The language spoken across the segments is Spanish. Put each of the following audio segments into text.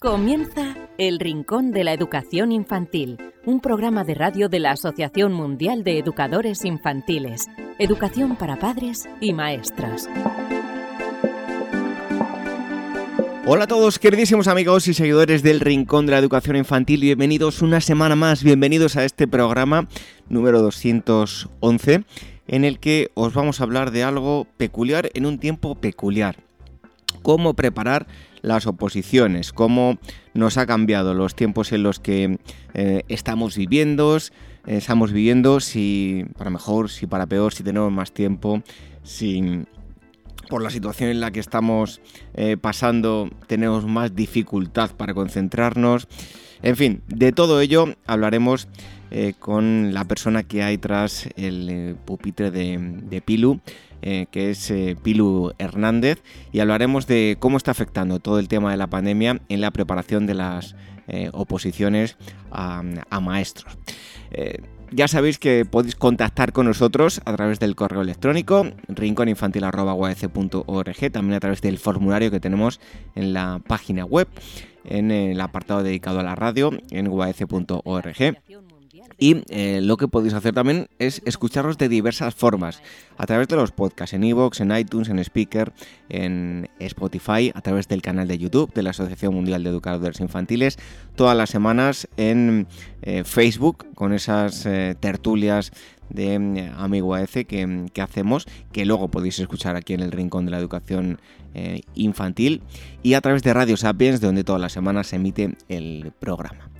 Comienza El Rincón de la Educación Infantil, un programa de radio de la Asociación Mundial de Educadores Infantiles, Educación para Padres y Maestros. Hola a todos, queridísimos amigos y seguidores del Rincón de la Educación Infantil, bienvenidos una semana más, bienvenidos a este programa número 211, en el que os vamos a hablar de algo peculiar en un tiempo peculiar. Cómo preparar las oposiciones, cómo nos ha cambiado los tiempos en los que eh, estamos viviendo, eh, estamos viviendo, si para mejor, si para peor, si tenemos más tiempo, si por la situación en la que estamos eh, pasando tenemos más dificultad para concentrarnos. En fin, de todo ello hablaremos con la persona que hay tras el pupitre de Pilu. Eh, que es eh, Pilu Hernández, y hablaremos de cómo está afectando todo el tema de la pandemia en la preparación de las eh, oposiciones a, maestros. ya sabéis que podéis contactar con nosotros a través del correo electrónico rinconinfantil.org, también a través del formulario que tenemos en la página web, en el apartado dedicado a la radio, en uac.org. Y eh, lo que podéis hacer también es escucharlos de diversas formas, a través de los podcasts, en iVoox, en iTunes, en Speaker, en Spotify, a través del canal de YouTube de la Asociación Mundial de Educadores Infantiles, todas las semanas en eh, Facebook, con esas eh, tertulias de Amigo AEC que, que, hacemos, que luego podéis escuchar aquí en el Rincón de la Educación Infantil, y a través de Radio Sapiens, donde todas las semanas se emite el programa.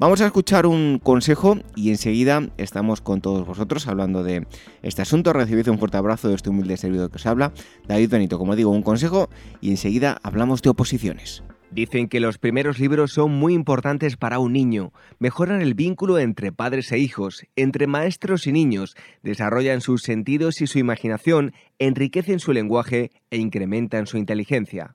Vamos a escuchar un consejo y enseguida estamos con todos vosotros hablando de este asunto. Recibid un fuerte abrazo de este humilde servidor que os habla, David Benito. Como digo, un consejo y enseguida hablamos de oposiciones. Dicen que los primeros libros son muy importantes para un niño, mejoran el vínculo entre padres e hijos, entre maestros y niños, desarrollan sus sentidos y su imaginación, enriquecen su lenguaje e incrementan su inteligencia.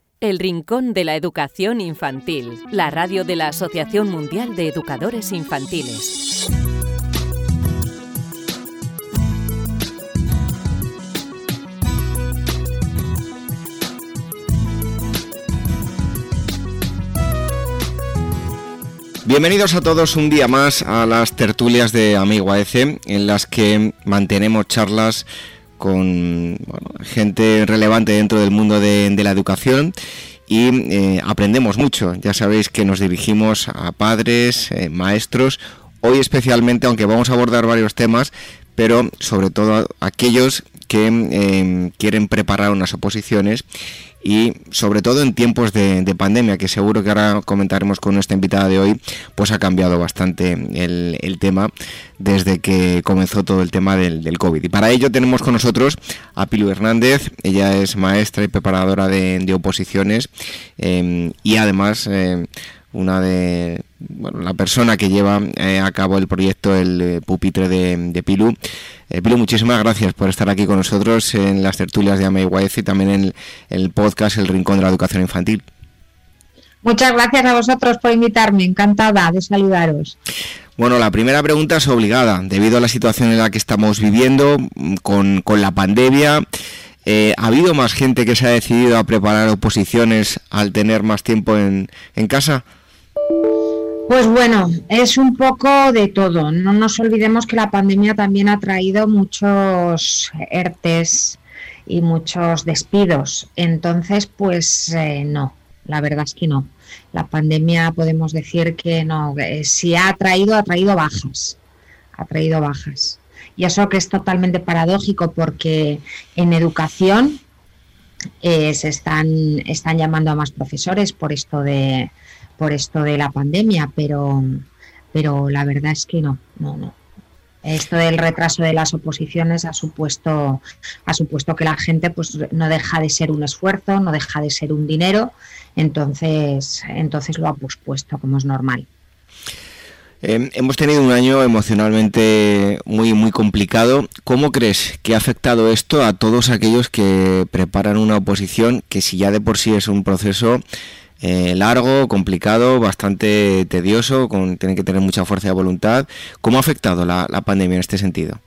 El Rincón de la Educación Infantil, la radio de la Asociación Mundial de Educadores Infantiles. Bienvenidos a todos un día más a las tertulias de Amigo AEC, en las que mantenemos charlas con gente relevante dentro del mundo de, la educación y eh, aprendemos mucho. Ya sabéis que nos dirigimos a padres, eh, maestros, hoy especialmente, aunque vamos a abordar varios temas, pero sobre todo aquellos que eh, quieren preparar unas oposiciones y sobre todo en tiempos de, pandemia, que seguro que ahora comentaremos con nuestra invitada de hoy, pues ha cambiado bastante el, tema desde que comenzó todo el tema del, COVID. Y para ello tenemos con nosotros a Pilu Hernández, ella es maestra y preparadora de, oposiciones em, y además... Eh, una de bueno, la persona que lleva eh, a cabo el proyecto El eh, Pupitre de, de Pilu. Eh, Pilu, muchísimas gracias por estar aquí con nosotros en las tertulias de AMEYS y también en el, podcast El Rincón de la Educación Infantil. Muchas gracias a vosotros por invitarme, encantada de saludaros. Bueno, la primera pregunta es obligada, debido a la situación en la que estamos viviendo mm, con, con la pandemia. ¿Ha habido más gente que se ha decidido a preparar oposiciones al tener más tiempo en, en casa? Pues bueno, es un poco de todo. No nos olvidemos que la pandemia también ha traído muchos ERTES y muchos despidos. Entonces, pues eh, no, la verdad es que no. La pandemia podemos decir que no, si ha traído, ha traído bajas. Ha traído bajas. Y eso que es totalmente paradójico porque en educación eh, se están, están llamando a más profesores por esto de por esto de la pandemia, pero, pero la verdad es que no, no, no. Esto del retraso de las oposiciones ha supuesto, ha supuesto que la gente pues no deja de ser un esfuerzo, no deja de ser un dinero, entonces, entonces lo ha pospuesto como es normal. Em, hemos tenido un año emocionalmente muy muy complicado. ¿Cómo crees que ha afectado esto a todos aquellos que preparan una oposición que si ya de por sí es un proceso eh, largo, complicado, bastante tedioso, con, tienen que tener mucha fuerza de voluntad. ¿Cómo ha afectado la, la pandemia en este sentido?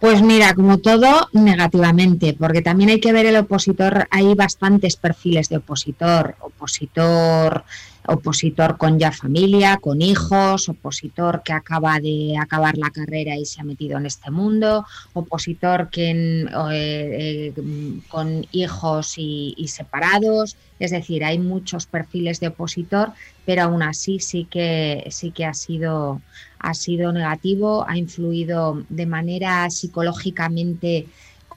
Pues mira, como todo, negativamente, porque también hay que ver el opositor, hay bastantes perfiles de opositor, opositor opositor con ya familia, con hijos, opositor que acaba de acabar la carrera y se ha metido en este mundo, opositor que eh, eh, con hijos y, separados, es decir, hay muchos perfiles de opositor, pero aún así sí que sí que ha sido ha sido negativo, ha influido de manera psicológicamente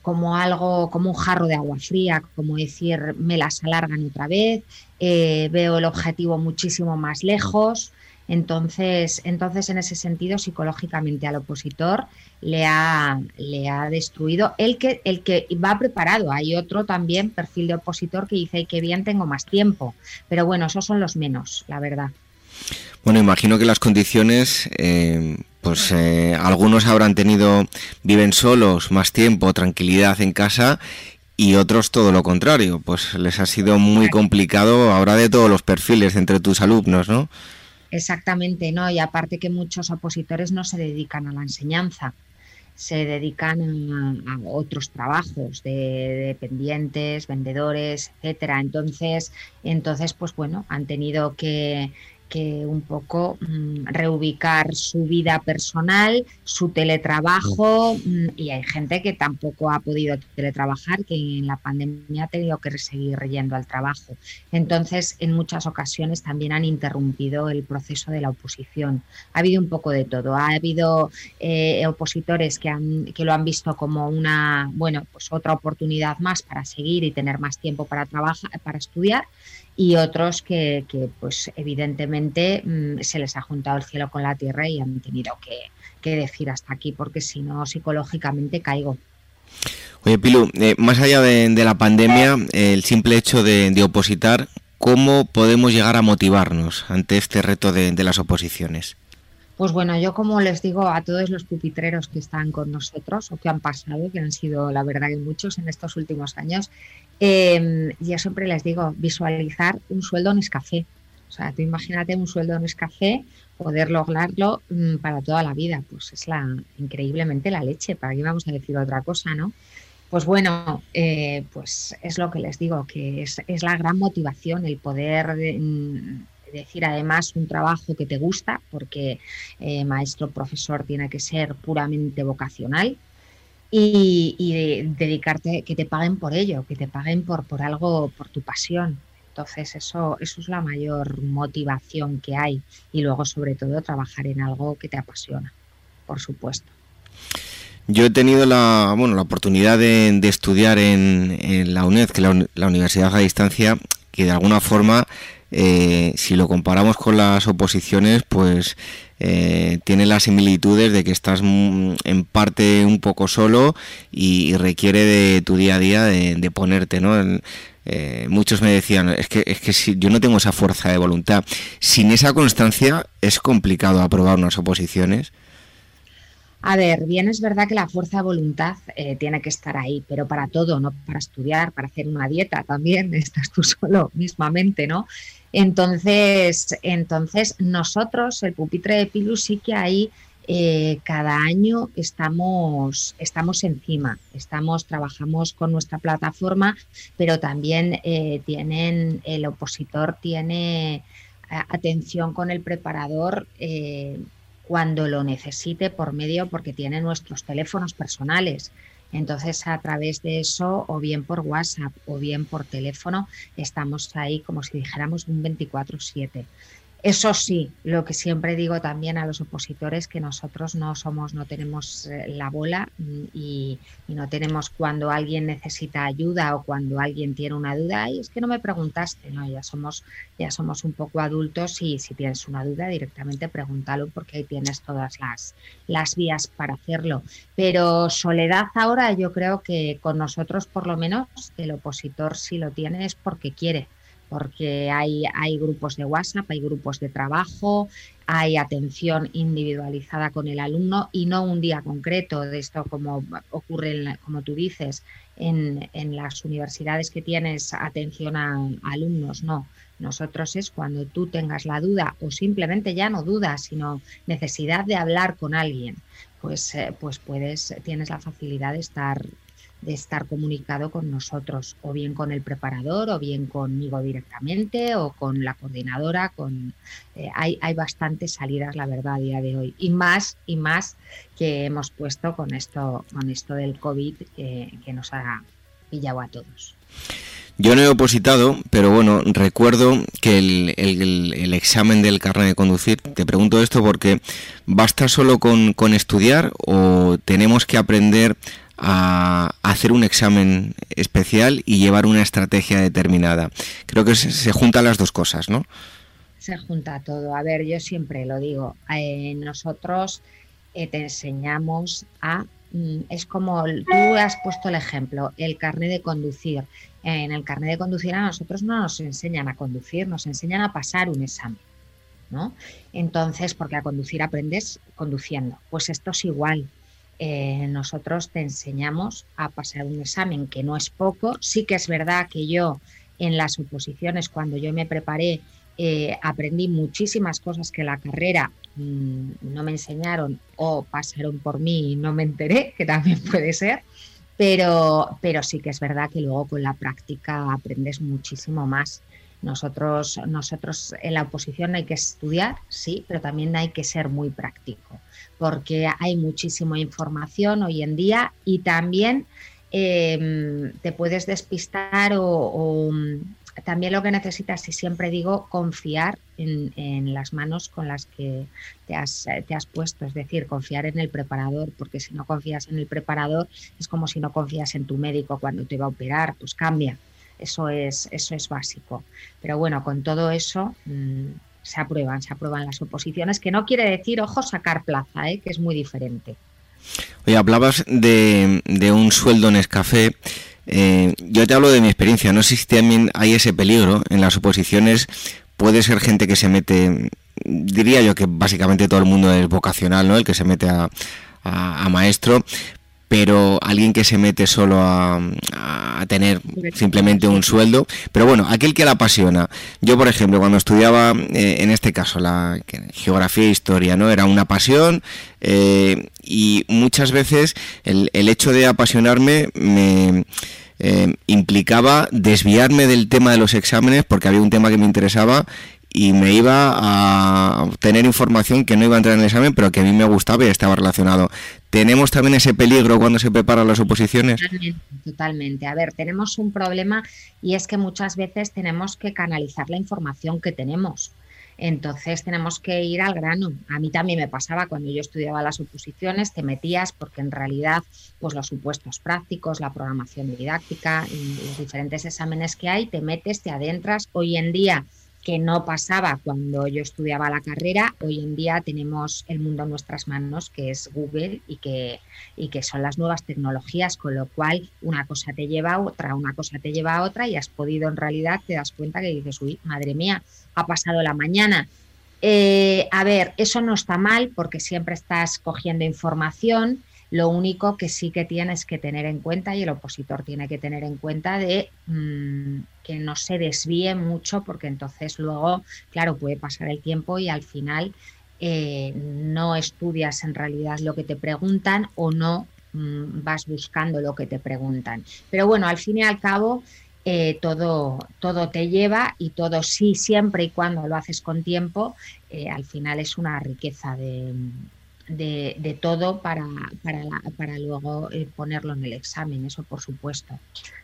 como algo, como un jarro de agua fría, como decir, me las alargan otra vez, eh, veo el objetivo muchísimo más lejos. Entonces, entonces, en ese sentido, psicológicamente al opositor le ha, le ha destruido el que, el que va preparado. Hay otro también, perfil de opositor, que dice, que bien, tengo más tiempo. Pero bueno, esos son los menos, la verdad. Bueno, imagino que las condiciones, eh, pues eh, algunos habrán tenido, viven solos más tiempo, tranquilidad en casa y otros todo lo contrario, pues les ha sido muy complicado ahora de todos los perfiles entre tus alumnos, ¿no? Exactamente, ¿no? Y aparte que muchos opositores no se dedican a la enseñanza, se dedican a, otros trabajos de, dependientes, vendedores, etcétera. Entonces, entonces, pues bueno, han tenido que que un poco mm, reubicar su vida personal, su teletrabajo, mm, y hay gente que tampoco ha podido teletrabajar, que en la pandemia ha tenido que seguir yendo al trabajo. Entonces, en muchas ocasiones también han interrumpido el proceso de la oposición. Ha habido un poco de todo. Ha habido eh, opositores que, han, que lo han visto como una, bueno, pues otra oportunidad más para seguir y tener más tiempo para trabajar, para estudiar y otros que, pues evidentemente mm, se les ha juntado el cielo con la tierra y han tenido que, decir hasta aquí porque si no psicológicamente caigo. Oye Pilu, eh, más allá de, la pandemia, el simple hecho de, opositar, ¿cómo podemos llegar a motivarnos ante este reto de, de las oposiciones? Pues bueno, yo como les digo a todos los pupitreros que están con nosotros o que han pasado, que han sido la verdad que muchos en estos últimos años, eh, yo siempre les digo visualizar un sueldo en escafé. O sea, tú imagínate un sueldo en escafé, poder lograrlo mm, para toda la vida, pues es la increíblemente la leche, para qué vamos a decir otra cosa, ¿no? Pues bueno, eh, pues es lo que les digo, que es, es la gran motivación el poder mm, decir además un trabajo que te gusta, porque eh, maestro profesor tiene que ser puramente vocacional y, dedicarte, que te paguen por ello, que te paguen por, por algo, por tu pasión. Entonces eso, eso es la mayor motivación que hay y luego sobre todo trabajar en algo que te apasiona, por supuesto. Yo he tenido la, bueno, la oportunidad de, estudiar en, la UNED, que es la Universidad a Distancia, que de alguna forma eh, si lo comparamos con las oposiciones, pues eh, tiene las similitudes de que estás en parte un poco solo y, requiere de tu día a día de, ponerte, ¿no? eh, muchos me decían, es que, es que si yo no tengo esa fuerza de voluntad, sin esa constancia es complicado aprobar unas oposiciones. A ver, bien es verdad que la fuerza de voluntad eh, tiene que estar ahí, pero para todo, no para estudiar, para hacer una dieta también, estás tú solo mismamente, ¿no? Entonces, entonces nosotros, el pupitre de Pilus, sí que ahí eh, cada año estamos, estamos encima, estamos, trabajamos con nuestra plataforma, pero también eh, tienen, el opositor tiene atención con el preparador cuando lo necesite por medio, porque tiene nuestros teléfonos personales. Entonces, a través de eso, o bien por WhatsApp o bien por teléfono, estamos ahí como si dijéramos un 24/7. Eso sí, lo que siempre digo también a los opositores que nosotros no somos, no tenemos eh, la bola mm, y, no tenemos cuando alguien necesita ayuda o cuando alguien tiene una duda, y es que no me preguntaste, no, ya somos, ya somos un poco adultos y si tienes una duda directamente pregúntalo porque ahí tienes todas las, las vías para hacerlo. Pero soledad ahora yo creo que con nosotros por lo menos el opositor si lo tiene es porque quiere porque hay, hay grupos de WhatsApp, hay grupos de trabajo, hay atención individualizada con el alumno y no un día concreto de esto como ocurre, como tú dices, en, en, las universidades que tienes atención a, alumnos, no. Nosotros es cuando tú tengas la duda o simplemente ya no dudas, sino necesidad de hablar con alguien, pues, eh, pues puedes, tienes la facilidad de estar de estar comunicado con nosotros, o bien con el preparador, o bien conmigo directamente, o con la coordinadora. Con, eh, hay, hay bastantes salidas, la verdad, a día de hoy. Y más, y más que hemos puesto con esto, con esto del COVID que, nos ha pillado a todos. Yo no he opositado, pero bueno, recuerdo que el, el, examen del carnet de conducir, te pregunto esto porque ¿basta solo con, con estudiar o tenemos que aprender a hacer un examen especial y llevar una estrategia determinada. Creo que se, juntan las dos cosas, ¿no? Se junta todo. A ver, yo siempre lo digo, eh, nosotros eh, te enseñamos a... Mm, es como tú has puesto el ejemplo, el carnet de conducir. En el carnet de conducir a nosotros no nos enseñan a conducir, nos enseñan a pasar un examen. ¿no? Entonces, porque a conducir aprendes conduciendo. Pues esto es igual. Eh, nosotros te enseñamos a pasar un examen que no es poco. Sí que es verdad que yo en las oposiciones, cuando yo me preparé, eh, aprendí muchísimas cosas que la carrera mm, no me enseñaron o pasaron por mí y no me enteré, que también puede ser. Pero, pero sí que es verdad que luego con la práctica aprendes muchísimo más. Nosotros, nosotros en la oposición hay que estudiar, sí, pero también hay que ser muy práctico porque hay muchísima información hoy en día y también em, te puedes despistar o, mm, también lo que necesitas, y siempre digo, confiar en, las manos con las que te has, te has, puesto, es decir, confiar en el preparador, porque si no confías en el preparador es como si no confías en tu médico cuando te va a operar, pues cambia. Eso es, eso es básico. Pero bueno, con todo eso, mm, se aprueban, se aprueban las oposiciones, que no quiere decir, ojo, sacar plaza, ¿eh? que es muy diferente. Oye, hablabas de, un sueldo en escafé. Eh, yo te hablo de mi experiencia, no sé si también hay ese peligro en las oposiciones. Puede ser gente que se mete, diría yo que básicamente todo el mundo es vocacional, ¿no? El que se mete a maestro, pero alguien que se mete solo a, tener simplemente un sueldo. Pero bueno, aquel que la apasiona. Yo, por ejemplo, cuando estudiaba, eh, en este caso, la geografía e historia, ¿no? Era una pasión eh, y muchas veces el, el, hecho de apasionarme me... Eh, implicaba desviarme del tema de los exámenes porque había un tema que me interesaba y me iba a obtener información que no iba a entrar en el examen, pero que a mí me gustaba y estaba relacionado. ¿Tenemos también ese peligro cuando se preparan las oposiciones? Totalmente, A ver, tenemos un problema y es que muchas veces tenemos que canalizar la información que tenemos. Entonces tenemos que ir al grano. A mí también me pasaba cuando yo estudiaba las oposiciones, te metías porque en realidad pues los supuestos prácticos, la programación didáctica y los diferentes exámenes que hay, te metes, te adentras. Hoy en día que no pasaba cuando yo estudiaba la carrera. Hoy en día tenemos el mundo en nuestras manos, que es Google y que, y que son las nuevas tecnologías, con lo cual una cosa te lleva a otra, una cosa te lleva a otra y has podido en realidad, te das cuenta que dices, uy, madre mía, ha pasado la mañana. Eh, a ver, eso no está mal porque siempre estás cogiendo información. Lo único que sí que tienes que tener en cuenta y el opositor tiene que tener en cuenta de mm, que no se desvíe mucho porque entonces luego, claro, puede pasar el tiempo y al final eh, no estudias en realidad lo que te preguntan o no mm, vas buscando lo que te preguntan. Pero bueno, al fin y al cabo, eh, todo, todo te lleva y todo sí, siempre y cuando lo haces con tiempo, eh, al final es una riqueza de, de, todo para, para, para luego eh, ponerlo en el examen, eso por supuesto.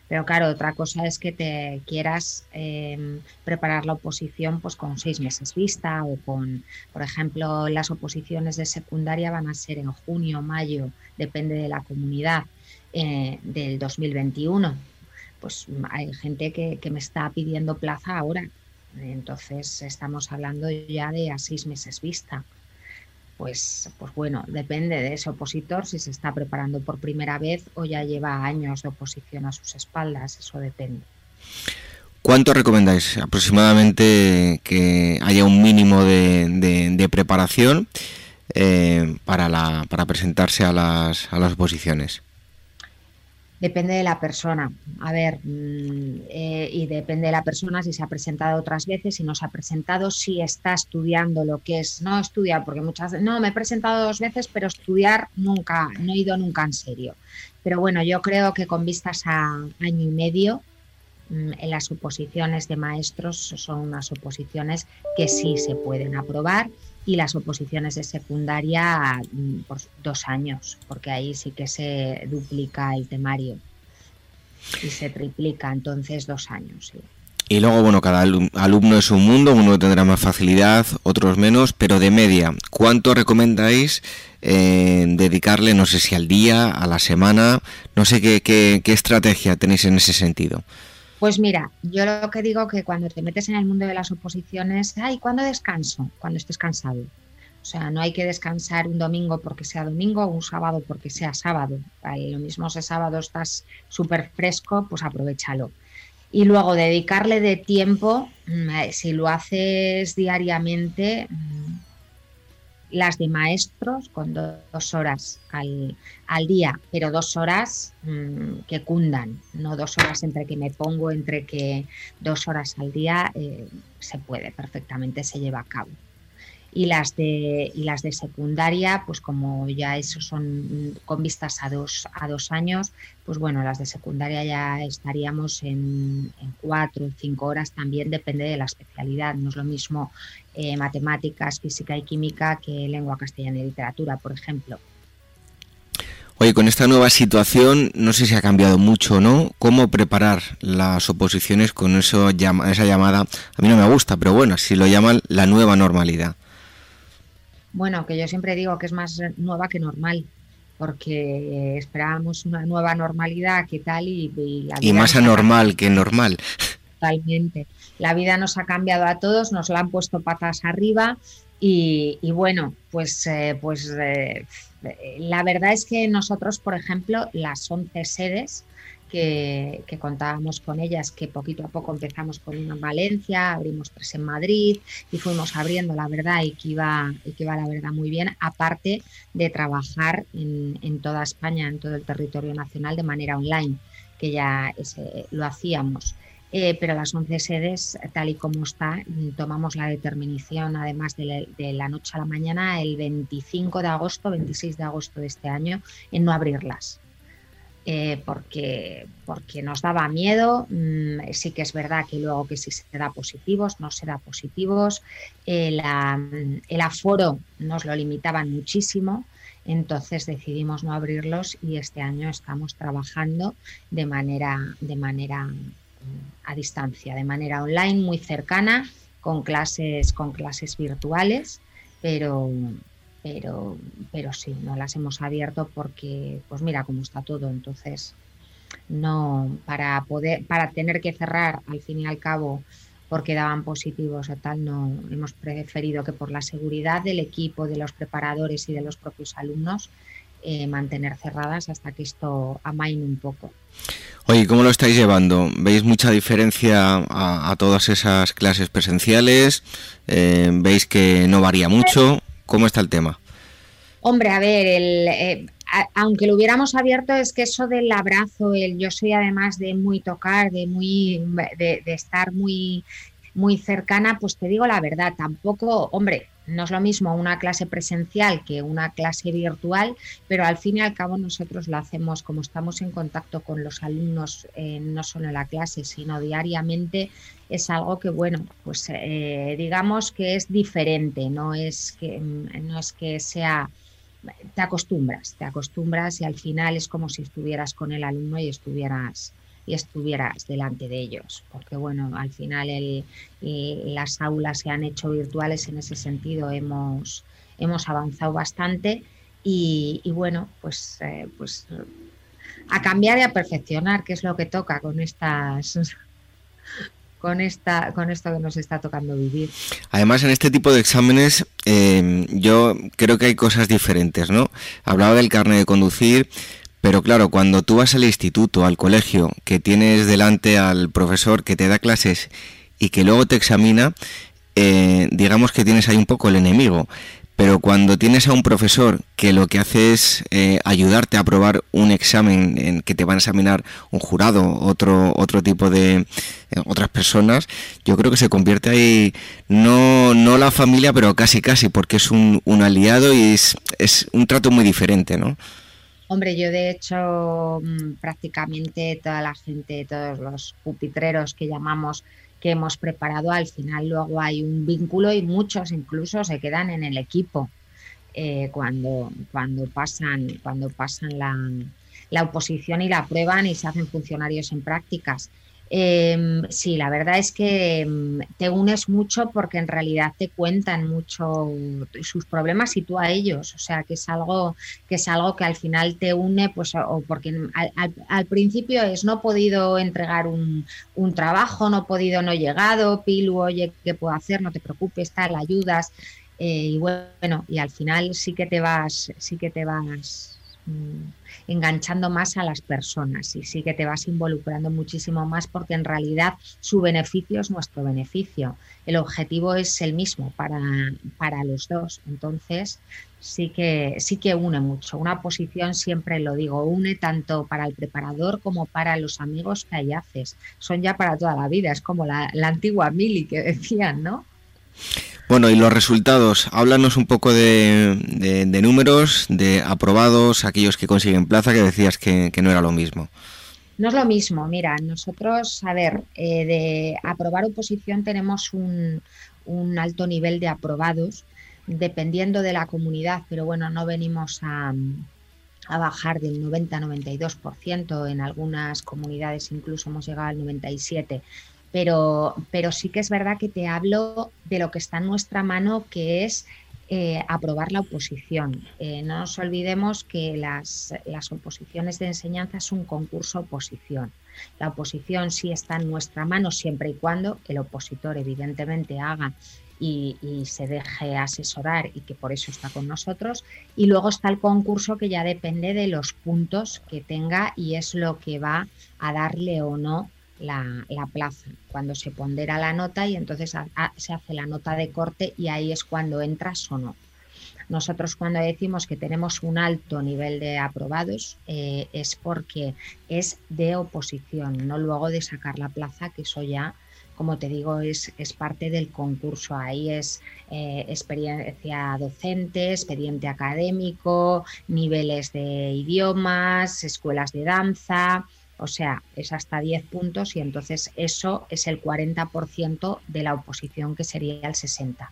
Pero claro, otra cosa es que te quieras em, preparar la oposición pues con seis meses vista o con, por ejemplo, las oposiciones de secundaria van a ser en junio, mayo, depende de la comunidad eh, del 2021. Pues hay gente que, que me está pidiendo plaza ahora. Entonces estamos hablando ya de a seis meses vista pues, pues bueno, depende de ese opositor si se está preparando por primera vez o ya lleva años de oposición a sus espaldas, eso depende. ¿Cuánto recomendáis aproximadamente que haya un mínimo de, preparación eh, para, la, para presentarse a las, a las oposiciones? Depende de la persona. A ver, mm, eh, y depende de la persona si se ha presentado otras veces, si no se ha presentado, si está estudiando lo que es, no estudiar, porque muchas veces, no, me he presentado dos veces, pero estudiar nunca, no he ido nunca en serio. Pero bueno, yo creo que con vistas a año y medio, mm, en las oposiciones de maestros son unas oposiciones que sí se pueden aprobar y las oposiciones de secundaria mm, por dos años, porque ahí sí que se duplica el temario y se triplica, entonces dos años. Y luego, bueno, cada alumno es un mundo, uno tendrá más facilidad, otros menos, pero de media, ¿cuánto recomendáis eh, dedicarle, no sé si al día, a la semana, no sé qué, qué, qué estrategia tenéis en ese sentido? Pues mira, yo lo que digo que cuando te metes en el mundo de las oposiciones, ay, ¿cuándo descanso? Cuando estés cansado. O sea, no hay que descansar un domingo porque sea domingo o un sábado porque sea sábado. lo mismo si sábado estás súper fresco, pues aprovechalo. Y luego dedicarle de tiempo, mm, eh, si lo haces diariamente, las de maestros con dos horas al, día, pero dos horas mm, que cundan, no dos horas entre que me pongo, entre que dos horas al día eh, se puede perfectamente, se lleva a cabo. Y las de, y las de secundaria, pues como ya eso son con vistas a dos, a dos años, pues bueno, las de secundaria ya estaríamos en, en cuatro o cinco horas, también depende de la especialidad. No es lo mismo eh, matemáticas, física y química que lengua castellana y literatura, por ejemplo. Oye, con esta nueva situación, no sé si ha cambiado mucho, ¿no? ¿Cómo preparar las oposiciones con eso, esa llamada? A mí no me gusta, pero bueno, si lo llaman la nueva normalidad. Bueno, que yo siempre digo que es más nueva que normal, porque esperábamos una nueva normalidad, ¿qué tal? Y, y más anormal que normal. Totalmente. La vida nos ha cambiado a todos, nos la han puesto patas arriba y, bueno, pues, eh, pues eh, la verdad es que nosotros, por ejemplo, las 11 sedes que, contábamos con ellas, que poquito a poco empezamos con una en Valencia, abrimos tres en Madrid y fuimos abriendo, la verdad, y que iba, y que iba la verdad muy bien, aparte de trabajar en, en toda España, en todo el territorio nacional de manera online, que ya lo hacíamos. Eh, pero las 11 sedes, tal y como está, tomamos la determinación, además de la, noche a la mañana, el 25 de agosto, 26 de agosto de este año, en no abrirlas. Eh, porque, porque nos daba miedo. Mm, sí que es verdad que luego que si se da positivos, no se da positivos. el aforo nos lo limitaban muchísimo. Entonces decidimos no abrirlos y este año estamos trabajando de manera, de manera a distancia, de manera online, muy cercana, con clases, con clases virtuales, pero, pero, pero sí, no las hemos abierto porque, pues mira cómo está todo, entonces no, para poder, para tener que cerrar al fin y al cabo porque daban positivos o tal, no hemos preferido que por la seguridad del equipo, de los preparadores y de los propios alumnos, eh, mantener cerradas hasta que esto amaine un poco. Oye, ¿cómo lo estáis llevando? ¿Veis mucha diferencia a, todas esas clases presenciales? Eh, ¿Veis que no varía mucho? ¿Cómo está el tema? Hombre, a ver, el, eh, aunque lo hubiéramos abierto, es que eso del abrazo, el yo soy además de muy tocar, de muy de, de estar muy muy cercana, pues te digo la verdad, tampoco, hombre, no es lo mismo una clase presencial que una clase virtual, pero al fin y al cabo nosotros lo hacemos como estamos en contacto con los alumnos, eh, no solo en la clase, sino diariamente, es algo que, bueno, pues eh, digamos que es diferente, no es que, no es que sea te acostumbras, te acostumbras y al final es como si estuvieras con el alumno y estuvieras y estuvieras delante de ellos, porque bueno, al final el, las aulas se han hecho virtuales en ese sentido, hemos, hemos avanzado bastante y, bueno, pues, eh, pues a cambiar y a perfeccionar, que es lo que toca con estas con esta con esto que nos está tocando vivir. Además, en este tipo de exámenes eh, yo creo que hay cosas diferentes, ¿no? Hablaba del carnet de conducir, pero claro, cuando tú vas al instituto, al colegio, que tienes delante al profesor que te da clases y que luego te examina, eh, digamos que tienes ahí un poco el enemigo. Pero cuando tienes a un profesor que lo que hace es eh, ayudarte a aprobar un examen en que te van a examinar un jurado, otro, otro tipo de eh, otras personas, yo creo que se convierte ahí no, no la familia, pero casi casi, porque es un, un aliado y es, es un trato muy diferente, ¿no? Hombre, yo de hecho mm, prácticamente toda la gente, todos los pupitreros que llamamos que hemos preparado, al final luego hay un vínculo y muchos incluso se quedan en el equipo eh, cuando, cuando pasan, cuando pasan la, la oposición y la prueban y se hacen funcionarios en prácticas. Eh, sí, la verdad es que em, te unes mucho porque en realidad te cuentan mucho sus problemas y tú a ellos. O sea, que es algo que es algo que al final te une, pues, o porque al, principio es no he podido entregar un, trabajo, no he podido, no he llegado, Pilu, oye, ¿qué puedo hacer? No te preocupes, tal, ayudas. Eh, y bueno, y al final sí que te vas, sí que te vas. Mm, enganchando más a las personas y sí que te vas involucrando muchísimo más porque en realidad su beneficio es nuestro beneficio. El objetivo es el mismo para, para los dos. Entonces, sí que, sí que une mucho. Una posición, siempre lo digo, une tanto para el preparador como para los amigos que ahí haces. Son ya para toda la vida, es como la, la antigua Mili que decían, ¿no? Bueno, y los resultados, háblanos un poco de, números, de aprobados, aquellos que consiguen plaza, que decías que, no era lo mismo. No es lo mismo, mira, nosotros, a ver, eh, de aprobar oposición tenemos un, alto nivel de aprobados, dependiendo de la comunidad, pero bueno, no venimos a, a bajar del 90-92%, en algunas comunidades incluso hemos llegado al 97%, pero, pero sí que es verdad que te hablo de lo que está en nuestra mano, que es eh, aprobar la oposición. Eh, no nos olvidemos que las, las, oposiciones de enseñanza es un concurso oposición. La oposición sí está en nuestra mano siempre y cuando el opositor evidentemente haga y, y, se deje asesorar y que por eso está con nosotros. Y luego está el concurso que ya depende de los puntos que tenga y es lo que va a darle o no la, plaza, cuando se pondera la nota y entonces se hace la nota de corte y ahí es cuando entras o no. Nosotros cuando decimos que tenemos un alto nivel de aprobados eh, es porque es de oposición, no luego de sacar la plaza, que eso ya, como te digo, es, es parte del concurso. Ahí es eh, experiencia docente, expediente académico, niveles de idiomas, escuelas de danza, o sea, es hasta 10 puntos y entonces eso es el 40% de la oposición que sería el 60%.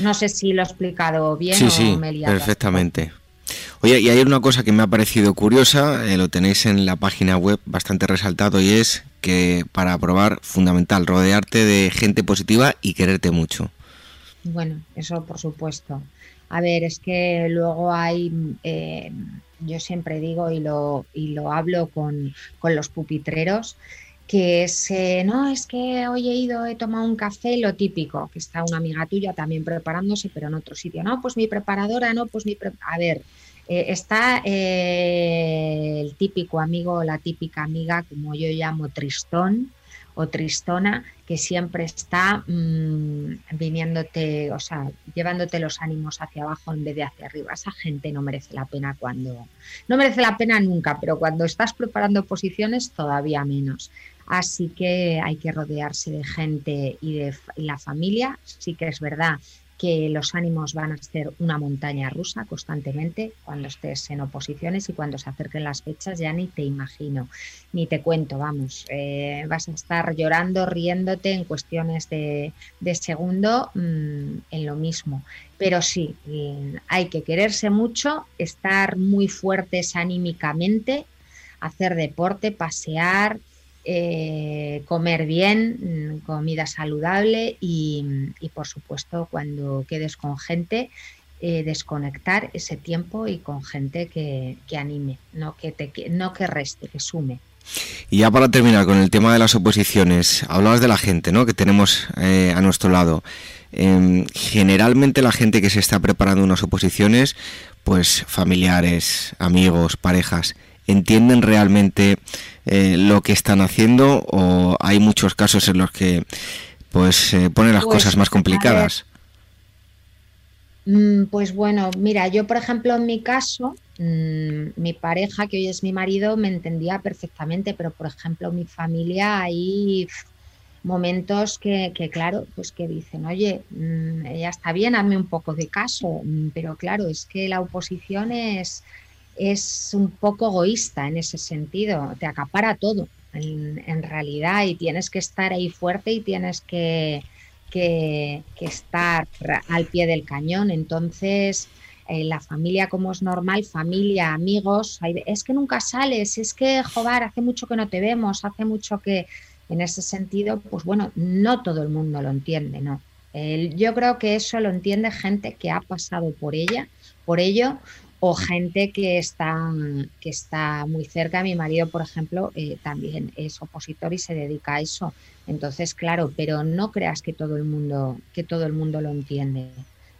No sé si lo he explicado bien sí, o sí, Perfectamente. Oye, y hay una cosa que me ha parecido curiosa, eh, lo tenéis en la página web bastante resaltado y es que para aprobar, fundamental, rodearte de gente positiva y quererte mucho. Bueno, eso por supuesto. A ver, es que luego hay eh, yo siempre digo y lo, y lo hablo con, los pupitreros, que es, eh, no, es que hoy he ido, he tomado un café, lo típico, que está una amiga tuya también preparándose, pero en otro sitio, no, pues mi preparadora, no, pues mi... a ver, eh, está eh, el típico amigo o la típica amiga, como yo llamo tristón o tristona, que siempre está mm, viniéndote, o sea, llevándote los ánimos hacia abajo en vez de hacia arriba. Esa gente no merece la pena cuando, no merece la pena nunca, pero cuando estás preparando posiciones todavía menos. Así que hay que rodearse de gente y de la familia. Sí que es verdad que los ánimos van a ser una montaña rusa constantemente cuando estés en oposiciones y cuando se acerquen las fechas ya ni te imagino, ni te cuento, vamos, eh, vas a estar llorando, riéndote en cuestiones de, segundo mm, en lo mismo. Pero sí, mm, hay que quererse mucho, estar muy fuertes anímicamente, hacer deporte, pasear, eh, comer bien, mm, comida saludable y, por supuesto cuando quedes con gente, eh, desconectar ese tiempo y con gente que, anime, no que, te, no que reste, que sume. Y ya para terminar con el tema de las oposiciones, hablabas de la gente ¿no? que tenemos eh, a nuestro lado. Em, generalmente la gente que se está preparando unas oposiciones, pues familiares, amigos, parejas, entienden realmente eh, lo que están haciendo o hay muchos casos en los que pues se ponen las pues, cosas más complicadas? Mm, pues bueno, mira, yo por ejemplo en mi caso, mm, mi pareja, que hoy es mi marido, me entendía perfectamente, pero por ejemplo mi familia hay momentos que, claro, pues que dicen, oye, mm, ya está bien, hazme un poco de caso, pero claro, es que la oposición es, es un poco egoísta en ese sentido, te acapara todo en, realidad y tienes que estar ahí fuerte y tienes que, estar al pie del cañón. Entonces, eh, la familia como es normal, familia, amigos, es que nunca sales, es que, joder, hace mucho que no te vemos, hace mucho que, en ese sentido, pues bueno, no todo el mundo lo entiende, ¿no? yo creo que eso lo entiende gente que ha pasado por ella, por ello, o gente que está, que está muy cerca. Mi marido, por ejemplo, eh, también es opositor y se dedica a eso. Entonces, claro, pero no creas que todo el mundo, que todo el mundo lo entiende.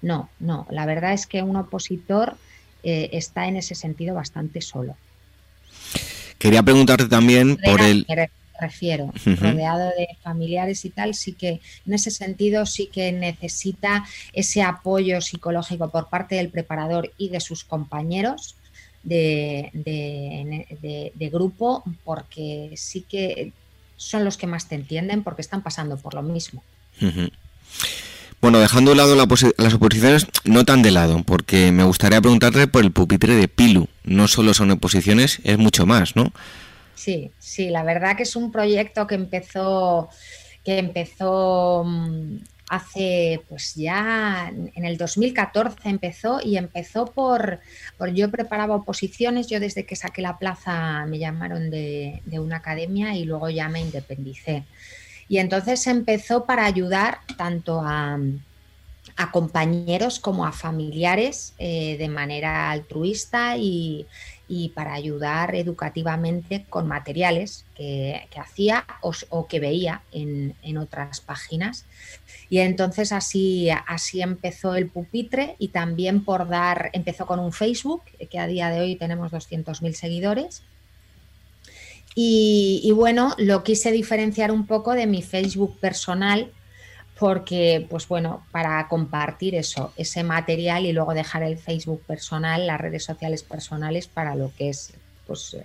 No, no. La verdad es que un opositor eh, está en ese sentido bastante solo. Quería preguntarte también por el refiero, rodeado de familiares y tal, sí que en ese sentido sí que necesita ese apoyo psicológico por parte del preparador y de sus compañeros de, grupo, porque sí que son los que más te entienden porque están pasando por lo mismo. Bueno, dejando de lado las oposiciones, no tan de lado, porque me gustaría preguntarte por el pupitre de Pilu. No solo son oposiciones, es mucho más, ¿no? Sí, sí, la verdad que es un proyecto que empezó, que empezó mm, hace, pues ya en el 2014 empezó y empezó por, por, yo preparaba oposiciones, yo desde que saqué la plaza me llamaron de, una academia y luego ya me independicé. Y entonces empezó para ayudar tanto a, compañeros como a familiares eh, de manera altruista y, y para ayudar educativamente con materiales que, hacía o, que veía en, otras páginas. Y entonces así, así empezó el pupitre y también por dar, empezó con un Facebook, que a día de hoy tenemos 200.000 seguidores. Y, y bueno, lo quise diferenciar un poco de mi Facebook personal, porque, pues bueno, para compartir eso, ese material y luego dejar el Facebook personal, las redes sociales personales para lo que es, pues,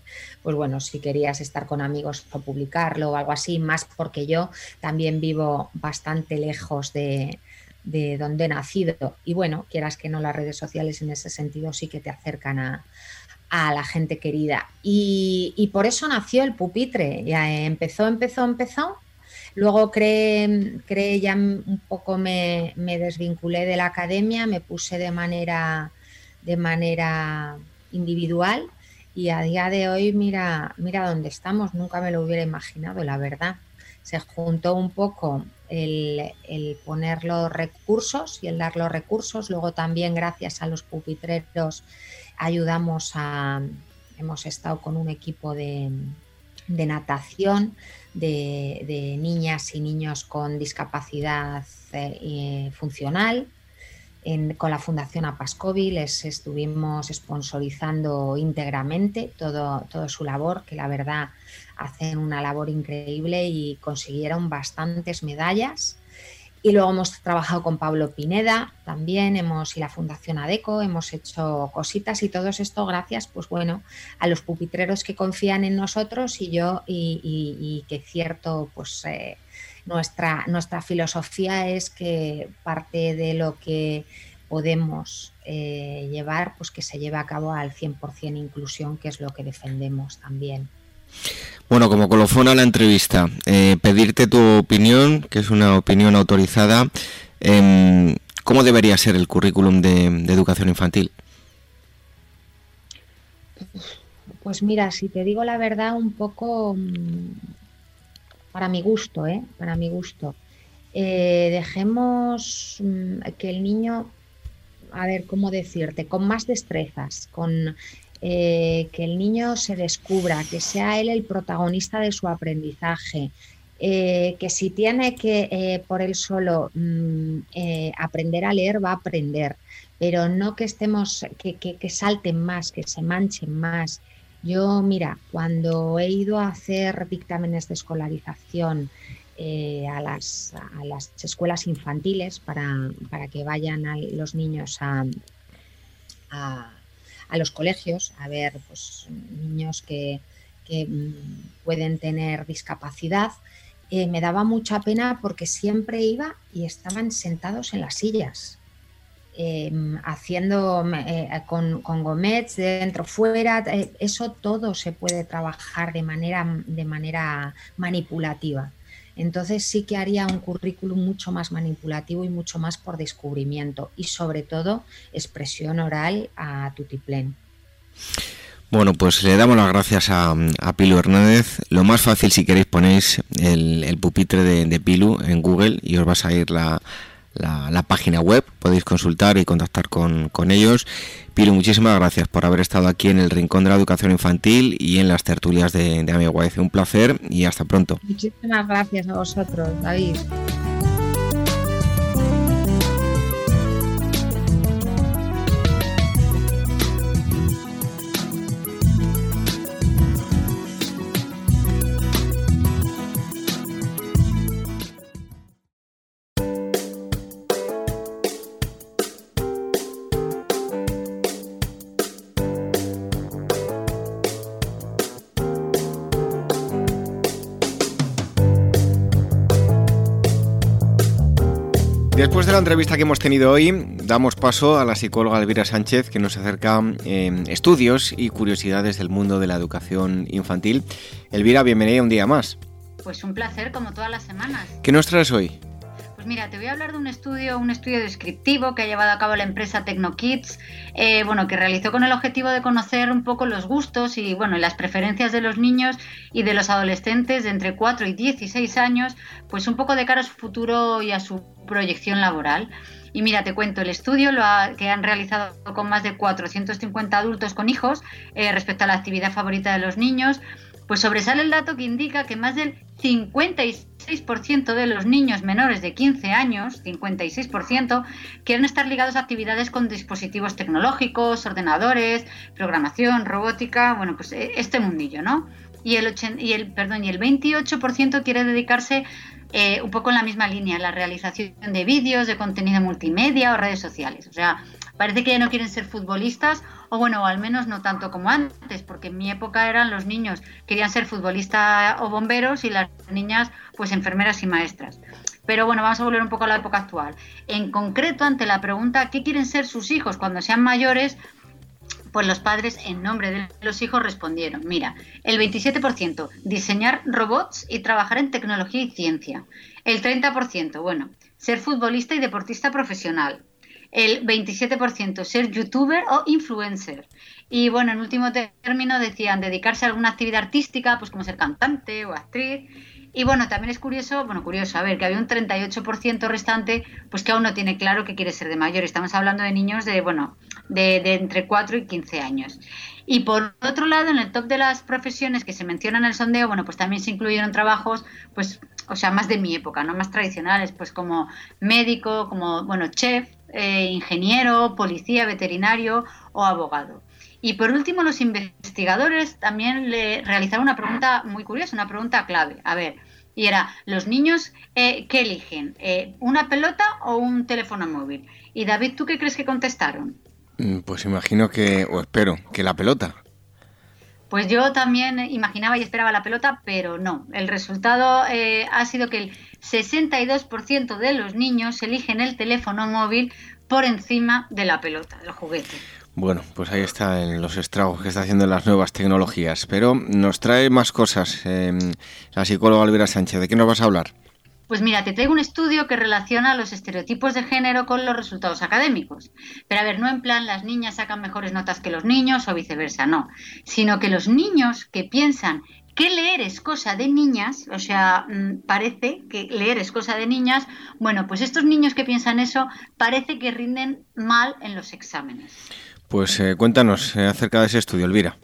pues bueno, si querías estar con amigos o publicarlo o algo así, más porque yo también vivo bastante lejos de, donde he nacido. Y bueno, quieras que no, las redes sociales en ese sentido sí que te acercan a, la gente querida. Y, y, por eso nació el pupitre. Ya empezó, empezó, empezó Luego creé, ya un poco me, desvinculé de la academia, me puse de manera, de manera individual y a día de hoy mira, mira dónde estamos, nunca me lo hubiera imaginado, la verdad. Se juntó un poco el, el, poner los recursos y el dar los recursos. Luego también gracias a los pupitreros ayudamos a, hemos estado con un equipo de, de natación de, niñas y niños con discapacidad eh, funcional. con la Fundación Apascovi les estuvimos sponsorizando íntegramente todo, todo su labor, que la verdad hacen una labor increíble y consiguieron bastantes medallas y luego hemos trabajado con Pablo Pineda también, hemos y la Fundación ADECO, hemos hecho cositas y todo esto gracias, pues bueno, a los pupitreros que confían en nosotros y yo y, que cierto, pues eh, nuestra, nuestra filosofía es que parte de lo que podemos eh, llevar, pues que se lleve a cabo al 100% inclusión, que es lo que defendemos también. Bueno, como colofón a la entrevista, eh, pedirte tu opinión, que es una opinión autorizada, em, ¿cómo debería ser el currículum de, educación infantil? Pues mira, si te digo la verdad, un poco mm, para mi gusto, ¿eh? Para mi gusto. Eh, dejemos mm, que el niño, a ver, ¿cómo decirte? Con más destrezas, con eh, que el niño se descubra, que sea él el protagonista de su aprendizaje, eh, que si tiene que eh, por él solo mm, aprender a leer, va a aprender, pero no que estemos, que, que, salten más, que se manchen más. Yo, mira, cuando he ido a hacer dictámenes de escolarización a, las, a, las, escuelas infantiles para, para que vayan los niños a los colegios a ver pues, niños que, mm, pueden tener discapacidad. Eh, me daba mucha pena porque siempre iba y estaban sentados en las sillas, em, haciendo eh, con, con gomets dentro, fuera, eh, eso todo se puede trabajar de manera, de manera manipulativa entonces sí que haría un currículum mucho más manipulativo y mucho más por descubrimiento y sobre todo expresión oral a Tutiplén. Bueno, pues le damos las gracias a, Pilu Hernández. Lo más fácil si queréis ponéis el, pupitre de, Pilu en Google y os va a salir la, página web, podéis consultar y contactar con, con, ellos. Pilu, muchísimas gracias por haber estado aquí en el Rincón de la Educación Infantil y en las tertulias de, de Amigo Un placer y hasta pronto. Muchísimas gracias a vosotros, David. De la entrevista que hemos tenido hoy, damos paso a la psicóloga Elvira Sánchez, que nos acerca eh, estudios y curiosidades del mundo de la educación infantil. Elvira, bienvenida un día más. Pues un placer, como todas las semanas. ¿Qué nos traes hoy? Pues mira, te voy a hablar de un estudio, un estudio descriptivo que ha llevado a cabo la empresa TecnoKids, eh, bueno, que realizó con el objetivo de conocer un poco los gustos y bueno, las preferencias de los niños y de los adolescentes de entre 4 y 16 años, pues un poco de cara a su futuro y a su proyección laboral. Y mira, te cuento, el estudio lo que han realizado con más de 450 adultos con hijos eh, respecto a la actividad favorita de los niños, pues sobresale el dato que indica que más del 56% de los niños menores de 15 años, 56%, quieren estar ligados a actividades con dispositivos tecnológicos, ordenadores, programación, robótica, bueno, pues eh, este mundillo, ¿no? Y el, y el, perdón, y el 28% quiere dedicarse eh, un poco en la misma línea, la realización de vídeos, de contenido multimedia o redes sociales. O sea, parece que ya no quieren ser futbolistas, o bueno, al menos no tanto como antes, porque en mi época eran los niños querían ser futbolistas o bomberos y las niñas pues enfermeras y maestras. Pero bueno, vamos a volver un poco a la época actual. En concreto, ante la pregunta ¿qué quieren ser sus hijos cuando sean mayores? Pues los padres, en nombre de los hijos, respondieron, mira, el 27% diseñar robots y trabajar en tecnología y ciencia. El 30%, bueno, ser futbolista y deportista profesional. El 27% ser youtuber o influencer. Y bueno, en último término decían dedicarse a alguna actividad artística, pues como ser cantante o actriz. Y bueno, también es curioso, bueno, curioso, a ver, que había un 38% restante, pues que aún no tiene claro que quiere ser de mayor. Estamos hablando de niños de, bueno, de, entre 4 y 15 años. Y por otro lado, en el top de las profesiones que se mencionan en el sondeo, bueno, pues también se incluyeron trabajos, pues, o sea, más de mi época, ¿no? Más tradicionales, pues como médico, como, bueno, chef, eh, ingeniero, policía, veterinario o abogado. Y por último, los investigadores también le realizaron una pregunta muy curiosa, una pregunta clave. A ver, y era, ¿los niños eh, qué eligen? Eh, ¿Una pelota o un teléfono móvil? Y David, ¿tú qué crees que contestaron? Mm, pues imagino que, o espero, que la pelota. Pues yo también imaginaba y esperaba la pelota, pero no. El resultado eh, ha sido que el 62% de los niños eligen el teléfono móvil por encima de la pelota, del juguete. Bueno, pues ahí están los estragos que está haciendo las nuevas tecnologías. Pero nos trae más cosas eh, la psicóloga Olvera Sánchez. ¿De qué nos vas a hablar? Pues mira, te traigo un estudio que relaciona los estereotipos de género con los resultados académicos. Pero a ver, no en plan las niñas sacan mejores notas que los niños o viceversa, no. Sino que los niños que piensan que leer es cosa de niñas, o sea, mm, parece que leer es cosa de niñas, bueno, pues estos niños que piensan eso parece que rinden mal en los exámenes. Pues eh, cuéntanos eh, acerca de ese estudio, Elvira.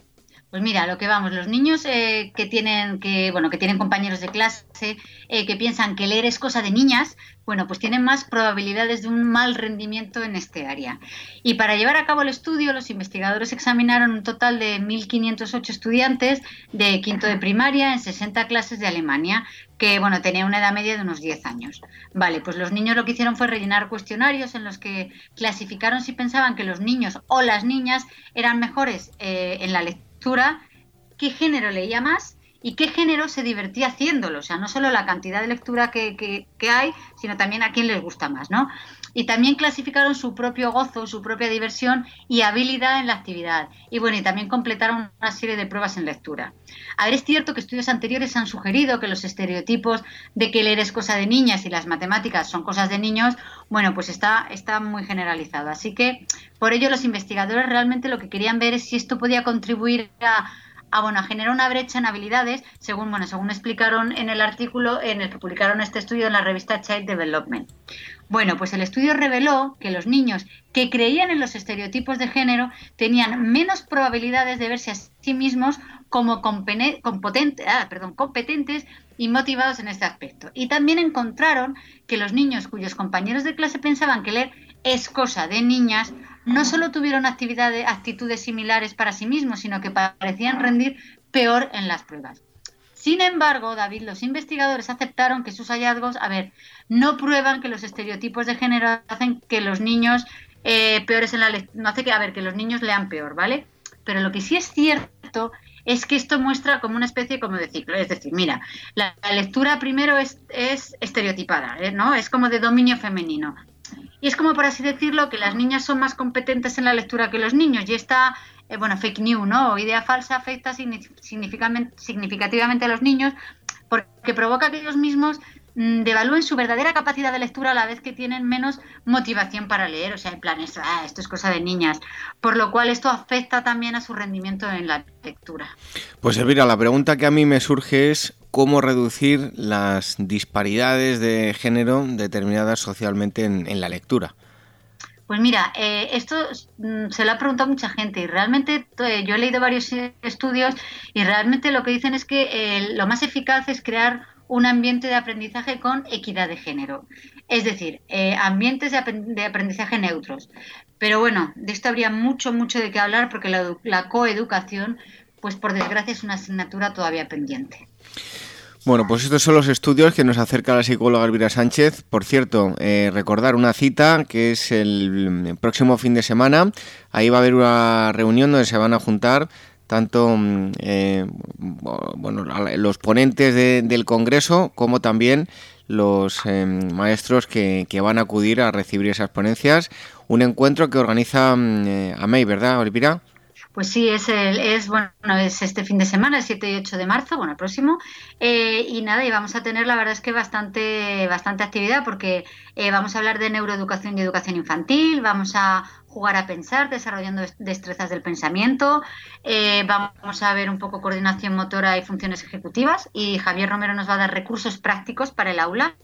Pues mira, lo que vamos, los niños eh, que tienen que bueno que tienen compañeros de clase eh, que piensan que leer es cosa de niñas, bueno, pues tienen más probabilidades de un mal rendimiento en este área. Y para llevar a cabo el estudio, los investigadores examinaron un total de 1.508 estudiantes de quinto de primaria en 60 clases de Alemania, que bueno, tenía una edad media de unos 10 años. Vale, pues los niños lo que hicieron fue rellenar cuestionarios en los que clasificaron si pensaban que los niños o las niñas eran mejores eh, en la lectura qué género leía más y qué género se divertía haciéndolo. O sea, no solo la cantidad de lectura que, que, hay, sino también a quién les gusta más, ¿no? Y también clasificaron su propio gozo, su propia diversión y habilidad en la actividad. Y bueno, y también completaron una serie de pruebas en lectura. A ver, es cierto que estudios anteriores han sugerido que los estereotipos de que leer es cosa de niñas y las matemáticas son cosas de niños, bueno, pues está, está muy generalizado. Así que por ello los investigadores realmente lo que querían ver es si esto podía contribuir a a, bueno, a una brecha en habilidades, según, bueno, según explicaron en el artículo en el que publicaron este estudio en la revista Child Development. Bueno, pues el estudio reveló que los niños que creían en los estereotipos de género tenían menos probabilidades de verse a sí mismos como ah, perdón, competentes y motivados en este aspecto. Y también encontraron que los niños cuyos compañeros de clase pensaban que leer es cosa de niñas, no solo tuvieron actividades, actitudes similares para sí mismos, sino que parecían rendir peor en las pruebas. Sin embargo, David, los investigadores aceptaron que sus hallazgos, a ver, no prueban que los estereotipos de género hacen que los niños eh, peores en la no hace que, a ver, que los niños lean peor, ¿vale? Pero lo que sí es cierto es que esto muestra como una especie como de ciclo. Es decir, mira, la, lectura primero es, es estereotipada, ¿eh? ¿no? Es como de dominio femenino. Y es como, por así decirlo, que las niñas son más competentes en la lectura que los niños. Y esta, eh, bueno, fake news, ¿no? O idea falsa afecta significativamente a los niños porque provoca que ellos mismos mm, devalúen su verdadera capacidad de lectura a la vez que tienen menos motivación para leer. O sea, en plan, ah, esto es cosa de niñas. Por lo cual esto afecta también a su rendimiento en la lectura. Pues Elvira, la pregunta que a mí me surge es cómo reducir las disparidades de género determinadas socialmente en, la lectura. Pues mira, eh, esto mm, se lo ha preguntado mucha gente y realmente eh, yo he leído varios estudios y realmente lo que dicen es que eh, lo más eficaz es crear un ambiente de aprendizaje con equidad de género, es decir, ambientes de, aprendizaje neutros. Pero bueno, de esto habría mucho, mucho de qué hablar porque la, la coeducación, pues por desgracia es una asignatura todavía pendiente. Bueno, pues estos son los estudios que nos acerca la psicóloga Elvira Sánchez. Por cierto, eh, recordar una cita que es el próximo fin de semana. Ahí va a haber una reunión donde se van a juntar tanto mm, eh, bueno, los ponentes del Congreso como también los eh, maestros que, van a acudir a recibir esas ponencias. Un encuentro que organiza mm, AMEI, ¿verdad, Elvira? Pues sí, es, el, es, bueno, es este fin de semana, el 7 y 8 de marzo, bueno, el próximo. Eh, y nada, y vamos a tener, la verdad es que bastante, bastante actividad porque eh, vamos a hablar de neuroeducación y educación infantil, vamos a jugar a pensar, desarrollando destrezas del pensamiento. Eh, vamos a ver un poco coordinación motora y funciones ejecutivas. Y Javier Romero nos va a dar recursos prácticos para el aula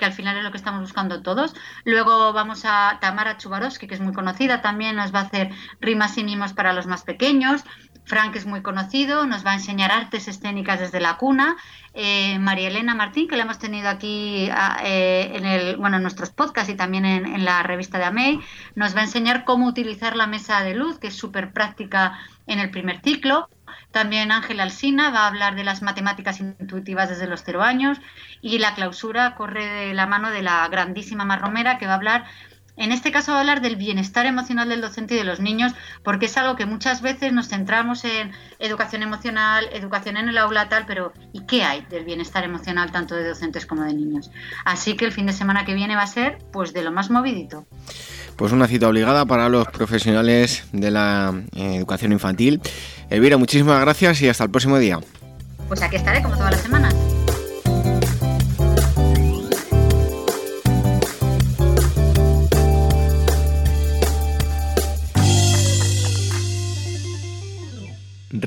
que al final es lo que estamos buscando todos. Luego vamos a Tamara Chubarovsky, que es muy conocida, también nos va a hacer rimas y mimos para los más pequeños. Frank es muy conocido, nos va a enseñar artes escénicas desde la cuna. Eh, María Elena Martín, que la hemos tenido aquí eh, en, el, bueno, en nuestros podcasts y también en, la revista de AMEI, nos va a enseñar cómo utilizar la mesa de luz, que es súper práctica en el primer ciclo. También Ángel Alsina va a hablar de las matemáticas intuitivas desde los cero años y la clausura corre de la mano de la grandísima Marromera que va a hablar en este caso va a hablar del bienestar emocional del docente y de los niños, porque es algo que muchas veces nos centramos en educación emocional, educación en el aula, tal, pero ¿y qué hay del bienestar emocional tanto de docentes como de niños? Así que el fin de semana que viene va a ser pues de lo más movidito. Pues una cita obligada para los profesionales de la eh, educación infantil. Elvira, muchísimas gracias y hasta el próximo día. Pues aquí estaré como todas las semanas.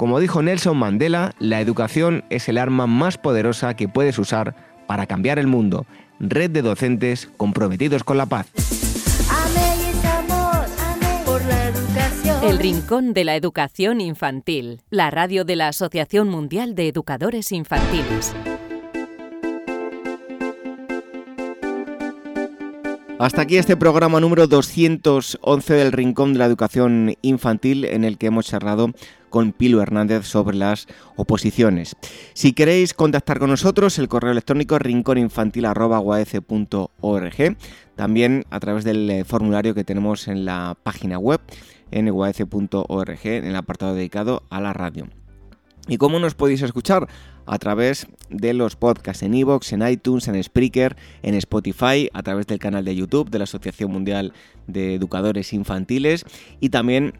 Como dijo Nelson Mandela, la educación es el arma más poderosa que puedes usar para cambiar el mundo. Red de docentes comprometidos con la paz. El Rincón de la Educación Infantil, la radio de la Asociación Mundial de Educadores Infantiles. Hasta aquí este programa número 211 del Rincón de la Educación Infantil en el que hemos charlado con Pilo Hernández sobre las oposiciones. Si queréis contactar con nosotros, el correo electrónico rincóninfantil.org, también a través del eh, formulario que tenemos en la página web en en el apartado dedicado a la radio. ¿Y cómo nos podéis escuchar? A través de los podcasts en iVoox, en iTunes, en Spreaker, en Spotify, a través del canal de YouTube de la Asociación Mundial de Educadores Infantiles y también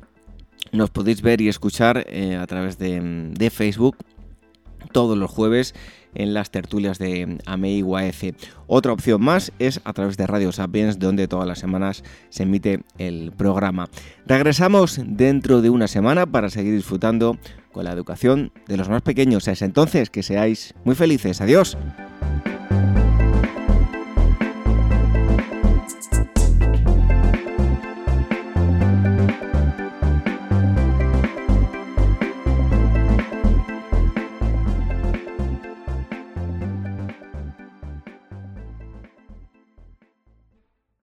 nos podéis ver y escuchar eh, a través de, Facebook todos los jueves en las tertulias de AMEI UAF. Otra opción más es a través de Radio Sapiens, donde todas las semanas se emite el programa. Regresamos dentro de una semana para seguir disfrutando con la educación de los más pequeños. Es entonces que seáis muy felices. Adiós.